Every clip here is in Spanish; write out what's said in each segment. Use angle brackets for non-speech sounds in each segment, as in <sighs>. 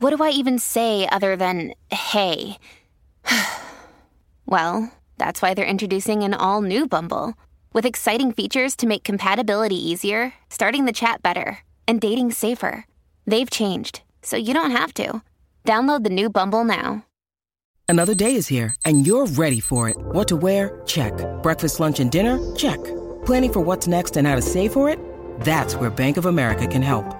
what do I even say other than hey? <sighs> well, that's why they're introducing an all new Bumble with exciting features to make compatibility easier, starting the chat better, and dating safer. They've changed, so you don't have to. Download the new Bumble now. Another day is here, and you're ready for it. What to wear? Check. Breakfast, lunch, and dinner? Check. Planning for what's next and how to save for it? That's where Bank of America can help.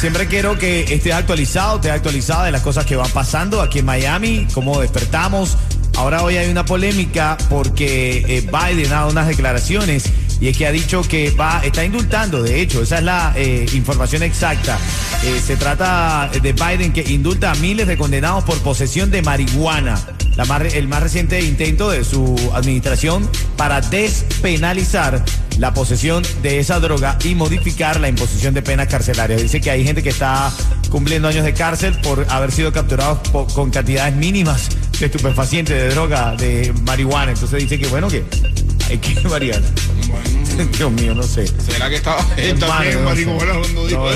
Siempre quiero que estés actualizado, estés actualizada de las cosas que van pasando aquí en Miami, cómo despertamos. Ahora hoy hay una polémica porque eh, Biden ha dado unas declaraciones y es que ha dicho que va, está indultando, de hecho, esa es la eh, información exacta. Eh, se trata de Biden que indulta a miles de condenados por posesión de marihuana. El más reciente intento de su administración para despenalizar la posesión de esa droga y modificar la imposición de penas carcelarias. Dice que hay gente que está cumpliendo años de cárcel por haber sido capturados con cantidades mínimas de estupefacientes, de droga, de marihuana. Entonces dice que bueno que hay que <laughs> variar. <laughs> Dios mío, no sé. ¿Será que estaba él también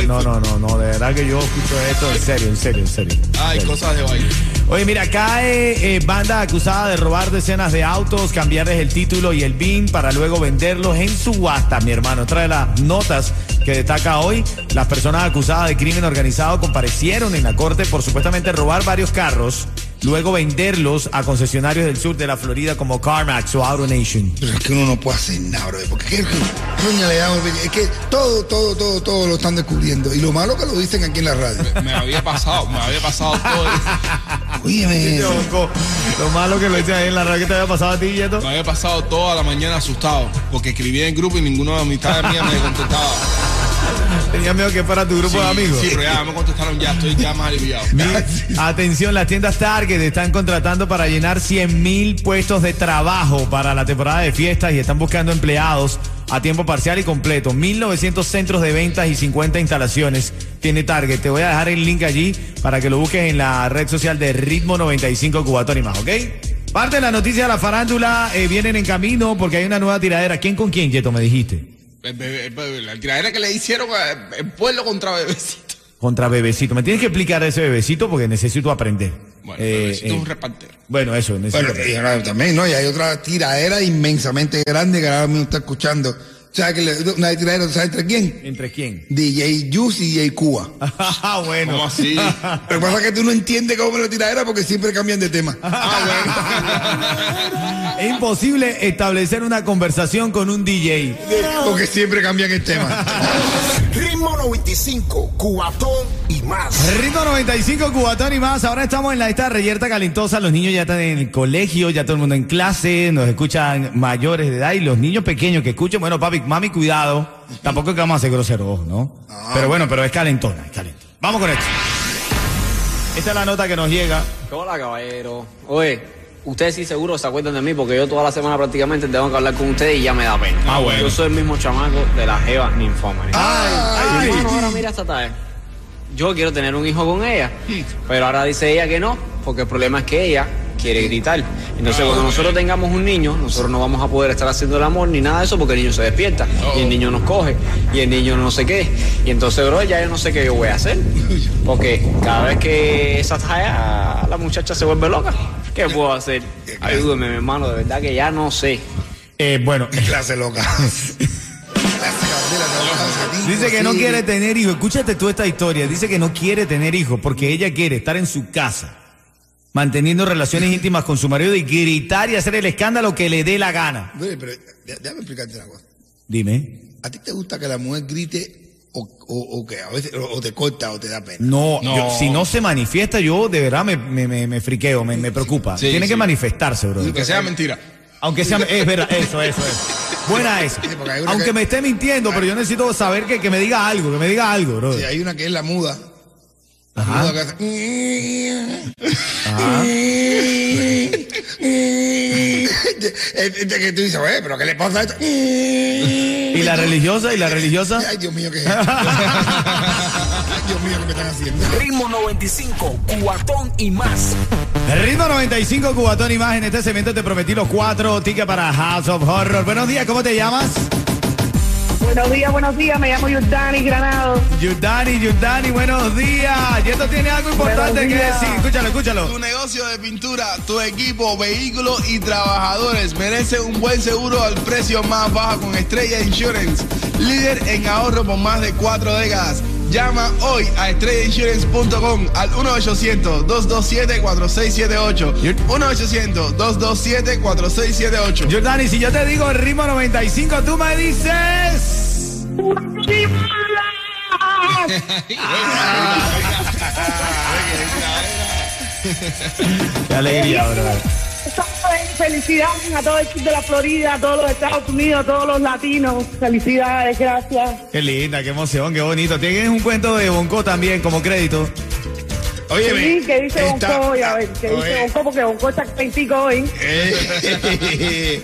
no, no, no, no, de verdad que yo escucho esto en serio, en serio, en serio. Ay, cosas de baile. Oye, mira, cae eh, banda acusada de robar decenas de autos, cambiarles el título y el BIN para luego venderlos en subasta, mi hermano. Otra de las notas que destaca hoy, las personas acusadas de crimen organizado comparecieron en la corte por supuestamente robar varios carros, luego venderlos a concesionarios del sur de la Florida como CarMax o Auto Nation. Pero es que uno no puede hacer nada, bro. Porque es que, coño, le damos- es que todo, todo, todo, todo lo están descubriendo. Y lo malo que lo dicen aquí en la radio. Me había pasado, me había pasado todo. Óyeme. Lo malo que lo dicen ahí en la radio que te había pasado a ti, Yeto. Me había pasado toda la mañana asustado. Porque escribía en grupo y ninguna de las amistades mías me contestaba. Tenía miedo que fuera tu grupo de amigos. Sí, pero ya me contestaron ya, estoy ya más aliviado. Atención, las tiendas Target están contratando para llenar 100 mil puestos de trabajo para la temporada de fiestas y están buscando empleados a tiempo parcial y completo. 1.900 centros de ventas y 50 instalaciones tiene Target. Te voy a dejar el link allí para que lo busques en la red social de Ritmo 95 Cubatón y más, ¿ok? Parte de la noticia de la farándula eh, vienen en camino porque hay una nueva tiradera. ¿Quién con quién, Yeto, me dijiste? Bebé- el bebé- La tiradera que le hicieron eh, en pueblo contra bebecito. Contra Bebecito. Me tienes que explicar ese Bebecito porque necesito aprender. Bueno, Eh, bebecito eh, es un repartero. bueno, eso, necesito Bueno, y ahora también, ¿no? Y hay otra tiradera inmensamente grande que ahora mismo está escuchando. O sea, que le- una tiradera, ¿sabes entre quién? ¿Entre quién? DJ Juice y DJ Cuba. <laughs> Ah, bueno. ¿Cómo así? <laughs> Lo que pasa es que tú no entiendes cómo es la tiradera porque siempre cambian de tema. Es imposible establecer una conversación con un DJ. Porque siempre cambian el tema. <laughs> Ritmo 95, cuatón y más. Ritmo 95, Cubatón y más. Ahora estamos en la esta reyerta calentosa. Los niños ya están en el colegio, ya todo el mundo en clase. Nos escuchan mayores de edad y los niños pequeños que escuchen. Bueno, papi, mami, cuidado. Tampoco es que vamos a ser groseros, ¿no? Pero bueno, pero es calentona, es calentona. Vamos con esto. Esta es la nota que nos llega. Hola, caballero. Oye, ustedes sí seguro se acuerdan de mí porque yo toda la semana prácticamente tengo que hablar con ustedes y ya me da pena. Ah, bueno. Yo soy el mismo chamaco de la Jeva Ninfómana. Ay, Hermano, ahora mira esta tarde. Yo quiero tener un hijo con ella, pero ahora dice ella que no, porque el problema es que ella quiere gritar. Entonces, cuando nosotros tengamos un niño, nosotros no vamos a poder estar haciendo el amor ni nada de eso porque el niño se despierta y el niño nos coge y el niño no sé qué. Y entonces, bro, ya yo no sé qué yo voy a hacer. Porque cada vez que esa talla, la muchacha se vuelve loca. ¿Qué puedo hacer? Ayúdeme, mi hermano, de verdad que ya no sé. Eh, bueno, Clase loca. <laughs> dice que no quiere tener hijos. Escúchate tú esta historia. Dice que no quiere tener hijos porque ella quiere estar en su casa manteniendo relaciones <laughs> íntimas con su marido y gritar y hacer el escándalo que le dé la gana. Oye, pero dé- déjame explicarte una cosa. Dime. ¿A ti te gusta que la mujer grite o, o, o que a veces o, o te corta o te da pena? No, No. yo- si no se manifiesta, yo de verdad me, me, me, me friqueo, me, me preocupa. Sí, Tiene sí. que manifestarse, bro. Que sea mentira. Aunque sea, es verdad, eso, eso, eso. Buena esa. Aunque que- me esté mintiendo, pero yo necesito saber que, que me diga algo, que me diga algo, bro. Sí, hay una que es la muda. Ajá. Ajá. <laughs> Este que tú dices, oye, pero ¿qué le pasa a esto? ¿Y la religiosa? ¿Y la religiosa? Ay, Dios mío, ¿qué es? Ay, Dios mío, ¿qué me están haciendo? Ritmo 95, cuatón y más. Ritmo 95, Cubatón y más. En este segmento te prometí los cuatro tickets para House of Horror. Buenos días, ¿cómo te llamas? Buenos días, buenos días. Me llamo Yurdani Granado. Yudani, Yudani, buenos días. Y esto tiene algo importante que decir. Escúchalo, escúchalo. Tu negocio de pintura, tu equipo, vehículos y trabajadores merece un buen seguro al precio más bajo con Estrella Insurance, líder en ahorro por más de cuatro décadas. Llama hoy a estrellainsurance.com al 1-800-227-4678. 1-800-227-4678. Yudani, si yo te digo el ritmo 95, tú me dices. <laughs> Qué alegría, bro. Felicidades a todo el sur de la Florida, a todos los Estados Unidos, a todos los latinos. Felicidades, gracias. Qué linda, qué emoción, qué bonito. Tienes un cuento de Bonco también como crédito. Oye, Sí, que dice Bonco hoy, a ver, que dice. Bonco porque Bonco está crítico hoy. Eh,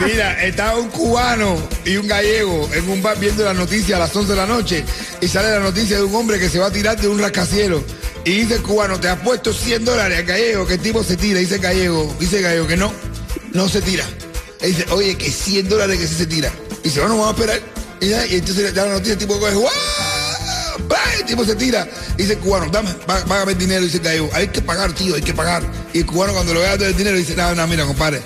<laughs> Mira, estaba un cubano y un gallego en un bar viendo la noticia a las 11 de la noche y sale la noticia de un hombre que se va a tirar de un rascacielos. Y dice el cubano, te ha puesto 100 dólares al gallego, que el tipo se tira. Dice gallego, dice gallego que no, no se tira. Y dice, oye, que 100 dólares que sí se tira. Y dice, bueno, vamos a esperar. Y, ya, y entonces da la noticia, el tipo coge, ¡guau! El tipo se tira. Dice el cubano, dame, pá- págame el dinero. Dice el gallego, hay que pagar, tío, hay que pagar. Y el cubano cuando le vea todo el dinero dice, no, no, mira, compadre,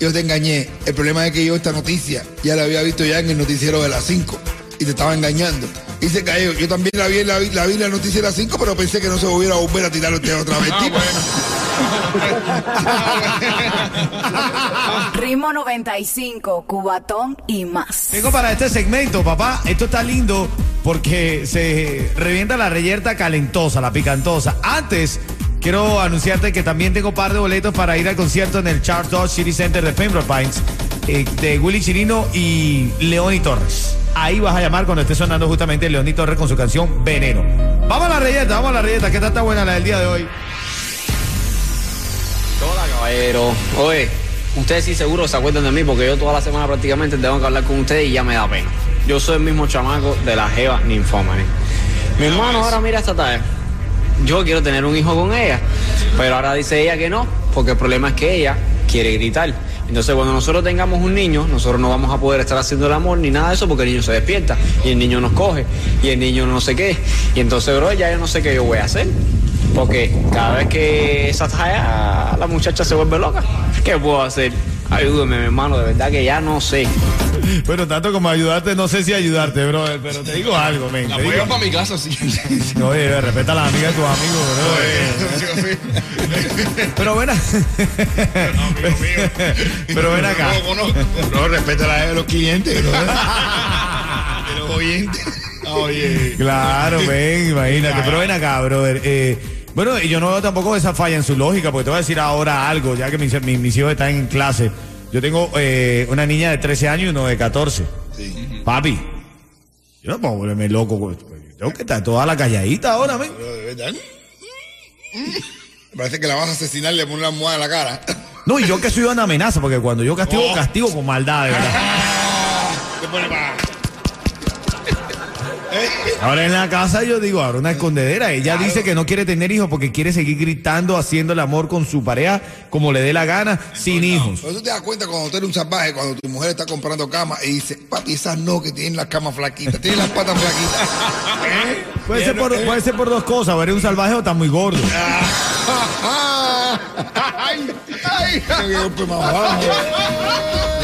yo te engañé. El problema es que yo esta noticia ya la había visto ya en el noticiero de las 5 y te estaba engañando. Dice el gallego, yo también la vi, en la, vi- la vi en la noticia de las 5, pero pensé que no se volviera a volver a tirar usted otra vez. tipo. Ritmo 95, Cubatón y más. Tengo para este segmento, papá. Esto está lindo porque se revienta la reyerta calentosa, la picantosa. Antes, quiero anunciarte que también tengo par de boletos para ir al concierto en el Charles Dodge City Center de Pembroke Pines eh, de Willy Chirino y Leoni Torres. Ahí vas a llamar cuando esté sonando justamente Leoni Torres con su canción Veneno. Vamos a la reyerta, vamos a la reyerta. ¿Qué tal está buena la del día de hoy? Hola, caballero. Oye, ustedes sí seguro se acuerdan de mí porque yo toda la semana prácticamente tengo que hablar con ustedes y ya me da pena. Yo soy el mismo chamaco de la Jeva Ninfómane. Mi hermano ahora mira esta tarde. Yo quiero tener un hijo con ella, pero ahora dice ella que no, porque el problema es que ella quiere gritar. Entonces cuando nosotros tengamos un niño, nosotros no vamos a poder estar haciendo el amor ni nada de eso porque el niño se despierta y el niño nos coge y el niño no sé qué. Y entonces, bro, ya yo no sé qué yo voy a hacer. Porque cada vez que esa talla, la muchacha se vuelve loca. ¿Qué puedo hacer? Ayúdame, mi hermano, de verdad que ya no sé. Bueno, tanto como ayudarte, no sé si ayudarte, brother, pero te digo algo, men. La voy a para mi casa, sí. No, oye, respeta a las amigas de tus amigos, bro. Pero ven a- Pero ven acá. No, no, no, respeta la de los clientes, bro. de los oyentes. Oye. Claro, ven, imagínate. Pero ven acá, brother. Eh, bueno, y yo no veo tampoco esa falla en su lógica, porque te voy a decir ahora algo, ya que mis, mis- mis hijos están en clase. Yo tengo eh, una niña de 13 años y uno de 14. Papi, yo no puedo volverme loco. güey. Tengo que estar toda la calladita ahora, men. De verdad. Me parece que la vas a asesinar y le pones una almohada en la cara. No, y yo que soy una amenaza, porque cuando yo castigo, Oh. castigo con maldad, de verdad. <laughs> Te pone para. Ahora en la casa yo digo, ahora una escondedera. Ella dice que no quiere tener hijos porque quiere seguir gritando, haciendo el amor con su pareja como le dé la gana, sin hijos. Pero tú te das cuenta cuando tú eres un salvaje, cuando tu mujer está comprando cama y dice, papi, esas no que tienen las camas flaquitas, tienen las patas flaquitas. ¿Eh? <laughs> Puede ser, por, puede ser por dos cosas, o eres un salvaje o estás muy gordo. <laughs> ay, ay, qué golpe más bajo.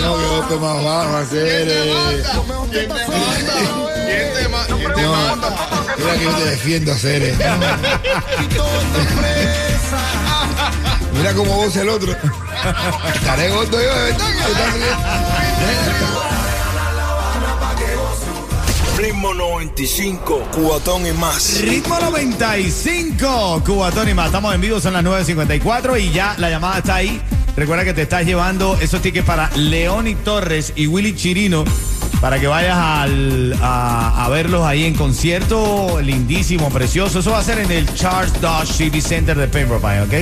No, qué golpe más bajo, hacer. ¿Quién te ma- quién te No, mira que yo te defiendo, hacer. Mira cómo goza el otro. Estaré gordo yo, de verdad. Ritmo 95, cubatón y más. Ritmo 95, Cubatón y más. Estamos en vivo, son las 9.54 y ya la llamada está ahí. Recuerda que te estás llevando esos tickets para Leoni Torres y Willy Chirino para que vayas al- a, a verlos ahí en concierto. Lindísimo, precioso. Eso va a ser en el Charles Dodge City Center de Pembroke ¿ok?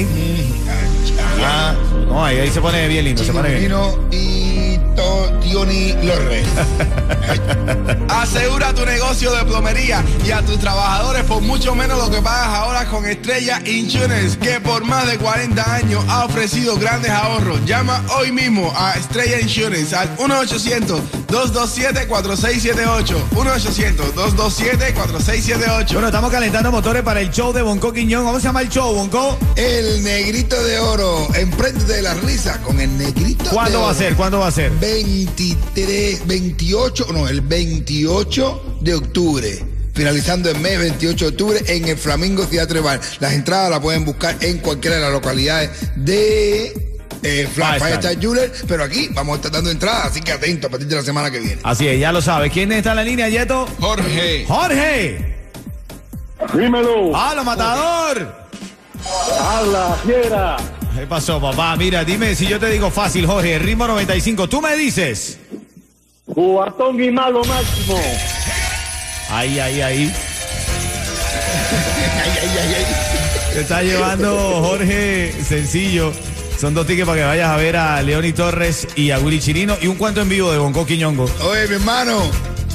Ah, No, ahí, ahí se pone bien lindo, se pone bien. Y To- Tioni Lorre. Asegura tu negocio de plomería y a tus trabajadores por mucho menos lo que pagas ahora con Estrella Insurance, que por más de 40 años ha ofrecido grandes ahorros. Llama hoy mismo a Estrella Insurance al 1-800-227-4678. 1-800-227-4678. Bueno, estamos calentando motores para el show de Bonco Quiñón. ¿Cómo se llama el show, Bonco? El negrito de oro. Emprende de la risa con el negrito ¿Cuándo de va a ser? ¿Cuándo va a ser? 23, 28, no, el 28 de octubre. Finalizando el mes 28 de octubre en el Flamingo Theatre Bar. Las entradas las pueden buscar en cualquiera de las localidades de eh, Firestar. Jeweler, pero aquí vamos a estar dando entradas, así que atento a partir de la semana que viene. Así es, ya lo sabes. ¿Quién está en la línea, Yeto? Jorge. ¡Jorge! Dímelo. ¡Halo, matador! Habla, fiera. ¿Qué pasó, papá? Mira, dime si yo te digo fácil, Jorge. Ritmo 95. Tú me dices. Cubatón y malo máximo. Ahí, ahí, ahí. <laughs> Ay, ay, ay, ay. Te está llevando Jorge sencillo. Son dos tickets para que vayas a ver a Leoni Torres y a Willy Chirino y un cuento en vivo de Bonco Quiñongo. Oye, mi hermano,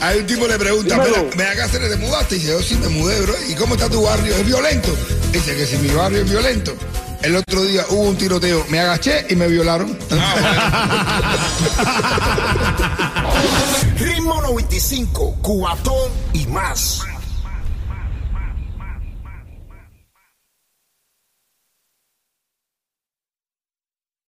hay un tipo que le pregunta. "Mira, ¿me hagas hacer te mudaste? Y dice, yo sí me mudé, bro. ¿Y cómo está tu barrio? ¿Es violento? Dice que si mi barrio es violento. El otro día hubo un tiroteo, me agaché y me violaron. <laughs> Ritmo 95, cubatón y más.